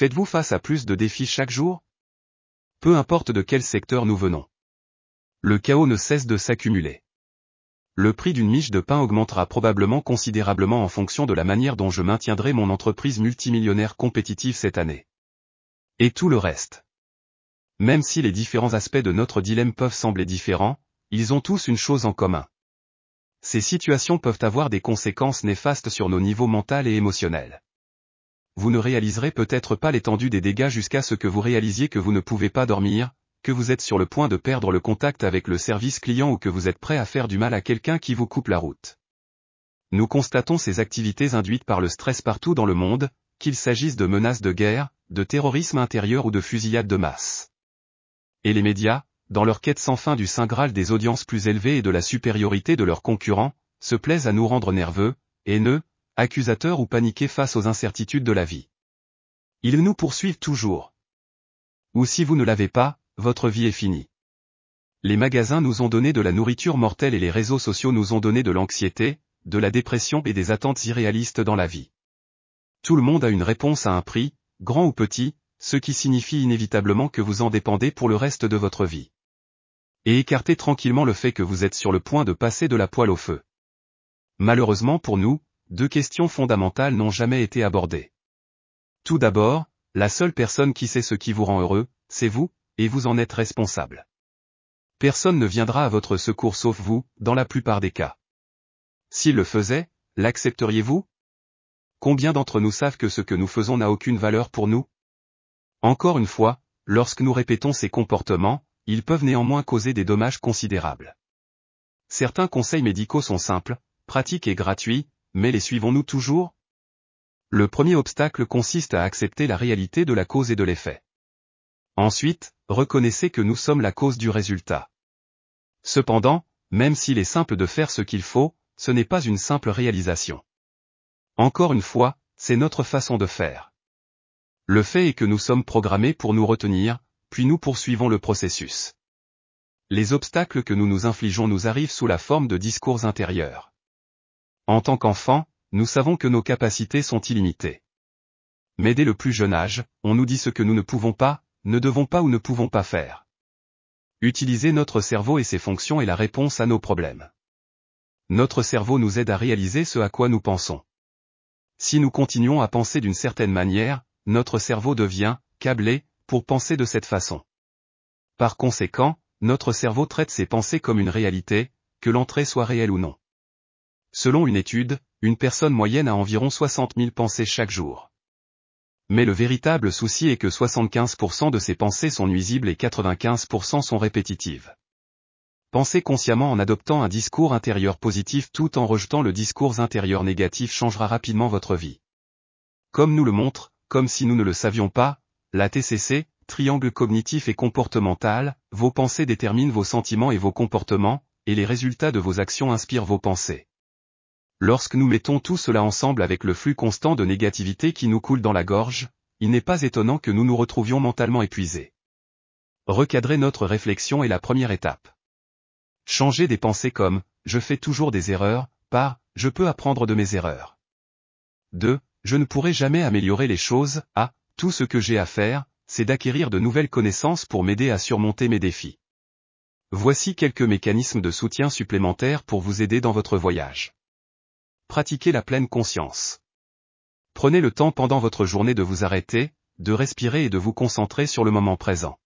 Faites-vous face à plus de défis chaque jour? Peu importe de quel secteur nous venons. Le chaos ne cesse de s'accumuler. Le prix d'une miche de pain augmentera probablement considérablement en fonction de la manière dont je maintiendrai mon entreprise multimillionnaire compétitive cette année. Et tout le reste. Même si les différents aspects de notre dilemme peuvent sembler différents, ils ont tous une chose en commun. Ces situations peuvent avoir des conséquences néfastes sur nos niveaux mental et émotionnels. Vous ne réaliserez peut-être pas l'étendue des dégâts jusqu'à ce que vous réalisiez que vous ne pouvez pas dormir, que vous êtes sur le point de perdre le contact avec le service client ou que vous êtes prêt à faire du mal à quelqu'un qui vous coupe la route. Nous constatons ces activités induites par le stress partout dans le monde, qu'il s'agisse de menaces de guerre, de terrorisme intérieur ou de fusillades de masse. Et les médias, dans leur quête sans fin du Saint Graal des audiences plus élevées et de la supériorité de leurs concurrents, se plaisent à nous rendre nerveux, haineux, accusateurs ou paniqués face aux incertitudes de la vie. Ils nous poursuivent toujours. Ou si vous ne l'avez pas, votre vie est finie. Les magasins nous ont donné de la nourriture mortelle et les réseaux sociaux nous ont donné de l'anxiété, de la dépression et des attentes irréalistes dans la vie. Tout le monde a une réponse à un prix, grand ou petit, ce qui signifie inévitablement que vous en dépendez pour le reste de votre vie. Et écartez tranquillement le fait que vous êtes sur le point de passer de la poêle au feu. Malheureusement pour nous, deux questions fondamentales n'ont jamais été abordées. Tout d'abord, la seule personne qui sait ce qui vous rend heureux, c'est vous, et vous en êtes responsable. Personne ne viendra à votre secours sauf vous, dans la plupart des cas. S'il le faisait, l'accepteriez-vous? Combien d'entre nous savent que ce que nous faisons n'a aucune valeur pour nous? Encore une fois, lorsque nous répétons ces comportements, ils peuvent néanmoins causer des dommages considérables. Certains conseils médicaux sont simples, pratiques et gratuits, mais les suivons-nous toujours? Le premier obstacle consiste à accepter la réalité de la cause et de l'effet. Ensuite, reconnaissez que nous sommes la cause du résultat. Cependant, même s'il est simple de faire ce qu'il faut, ce n'est pas une simple réalisation. Encore une fois, c'est notre façon de faire. Le fait est que nous sommes programmés pour nous retenir, puis nous poursuivons le processus. Les obstacles que nous nous infligeons nous arrivent sous la forme de discours intérieurs. En tant qu'enfants, nous savons que nos capacités sont illimitées. Mais dès le plus jeune âge, on nous dit ce que nous ne pouvons pas, ne devons pas ou ne pouvons pas faire. Utiliser notre cerveau et ses fonctions est la réponse à nos problèmes. Notre cerveau nous aide à réaliser ce à quoi nous pensons. Si nous continuons à penser d'une certaine manière, notre cerveau devient, câblé, pour penser de cette façon. Par conséquent, notre cerveau traite ses pensées comme une réalité, que l'entrée soit réelle ou non. Selon une étude, une personne moyenne a environ 60 000 pensées chaque jour. Mais le véritable souci est que 75% de ces pensées sont nuisibles et 95% sont répétitives. Pensez consciemment en adoptant un discours intérieur positif tout en rejetant le discours intérieur négatif changera rapidement votre vie. Comme nous le montre, comme si nous ne le savions pas, la TCC, triangle cognitif et comportemental, vos pensées déterminent vos sentiments et vos comportements, et les résultats de vos actions inspirent vos pensées. Lorsque nous mettons tout cela ensemble avec le flux constant de négativité qui nous coule dans la gorge, il n'est pas étonnant que nous nous retrouvions mentalement épuisés. Recadrer notre réflexion est la première étape. Changer des pensées comme ⁇ je fais toujours des erreurs ⁇ par ⁇ je peux apprendre de mes erreurs ⁇ 2 je ne pourrai jamais améliorer les choses, ah, tout ce que j'ai à faire, c'est d'acquérir de nouvelles connaissances pour m'aider à surmonter mes défis. Voici quelques mécanismes de soutien supplémentaires pour vous aider dans votre voyage. Pratiquez la pleine conscience. Prenez le temps pendant votre journée de vous arrêter, de respirer et de vous concentrer sur le moment présent.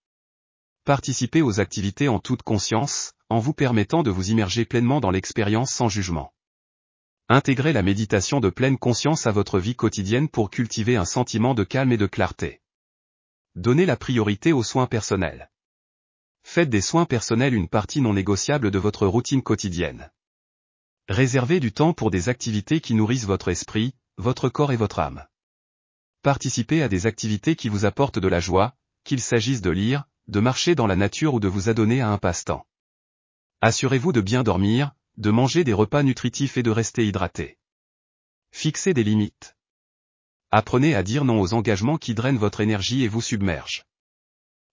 Participez aux activités en toute conscience, en vous permettant de vous immerger pleinement dans l'expérience sans jugement. Intégrez la méditation de pleine conscience à votre vie quotidienne pour cultiver un sentiment de calme et de clarté. Donnez la priorité aux soins personnels. Faites des soins personnels une partie non négociable de votre routine quotidienne. Réservez du temps pour des activités qui nourrissent votre esprit, votre corps et votre âme. Participez à des activités qui vous apportent de la joie, qu'il s'agisse de lire, de marcher dans la nature ou de vous adonner à un passe-temps. Assurez-vous de bien dormir, de manger des repas nutritifs et de rester hydraté. Fixez des limites. Apprenez à dire non aux engagements qui drainent votre énergie et vous submergent.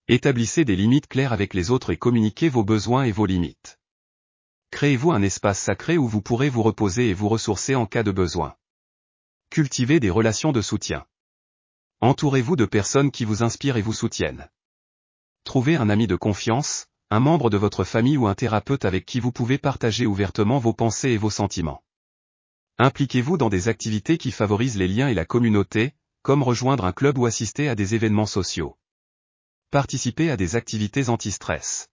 Établissez des limites claires avec les autres et communiquez vos besoins et vos limites. Créez-vous un espace sacré où vous pourrez vous reposer et vous ressourcer en cas de besoin. Cultivez des relations de soutien. Entourez-vous de personnes qui vous inspirent et vous soutiennent. Trouvez un ami de confiance, un membre de votre famille ou un thérapeute avec qui vous pouvez partager ouvertement vos pensées et vos sentiments. Impliquez-vous dans des activités qui favorisent les liens et la communauté, comme rejoindre un club ou assister à des événements sociaux. Participez à des activités anti-stress.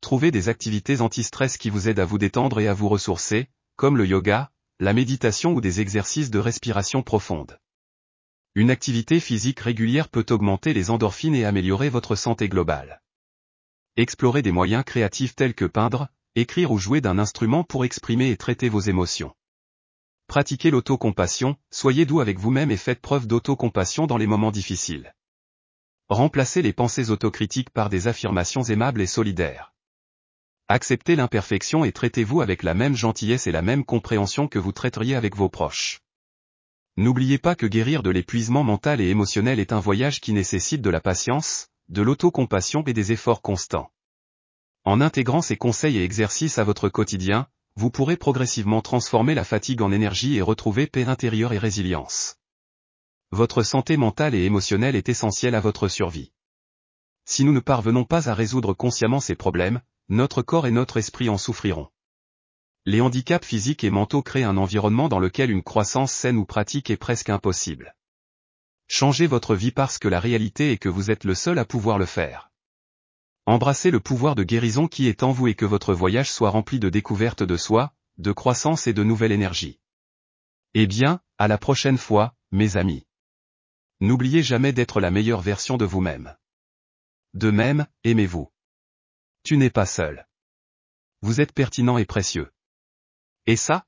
Trouvez des activités anti-stress qui vous aident à vous détendre et à vous ressourcer, comme le yoga, la méditation ou des exercices de respiration profonde. Une activité physique régulière peut augmenter les endorphines et améliorer votre santé globale. Explorez des moyens créatifs tels que peindre, écrire ou jouer d'un instrument pour exprimer et traiter vos émotions. Pratiquez l'autocompassion, soyez doux avec vous-même et faites preuve d'autocompassion dans les moments difficiles. Remplacez les pensées autocritiques par des affirmations aimables et solidaires. Acceptez l'imperfection et traitez-vous avec la même gentillesse et la même compréhension que vous traiteriez avec vos proches. N'oubliez pas que guérir de l'épuisement mental et émotionnel est un voyage qui nécessite de la patience, de l'autocompassion et des efforts constants. En intégrant ces conseils et exercices à votre quotidien, vous pourrez progressivement transformer la fatigue en énergie et retrouver paix intérieure et résilience. Votre santé mentale et émotionnelle est essentielle à votre survie. Si nous ne parvenons pas à résoudre consciemment ces problèmes, notre corps et notre esprit en souffriront. Les handicaps physiques et mentaux créent un environnement dans lequel une croissance saine ou pratique est presque impossible. Changez votre vie parce que la réalité est que vous êtes le seul à pouvoir le faire. Embrassez le pouvoir de guérison qui est en vous et que votre voyage soit rempli de découvertes de soi, de croissance et de nouvelle énergie. Eh bien, à la prochaine fois, mes amis. N'oubliez jamais d'être la meilleure version de vous-même. De même, aimez-vous. Tu n'es pas seul. Vous êtes pertinent et précieux. Et ça,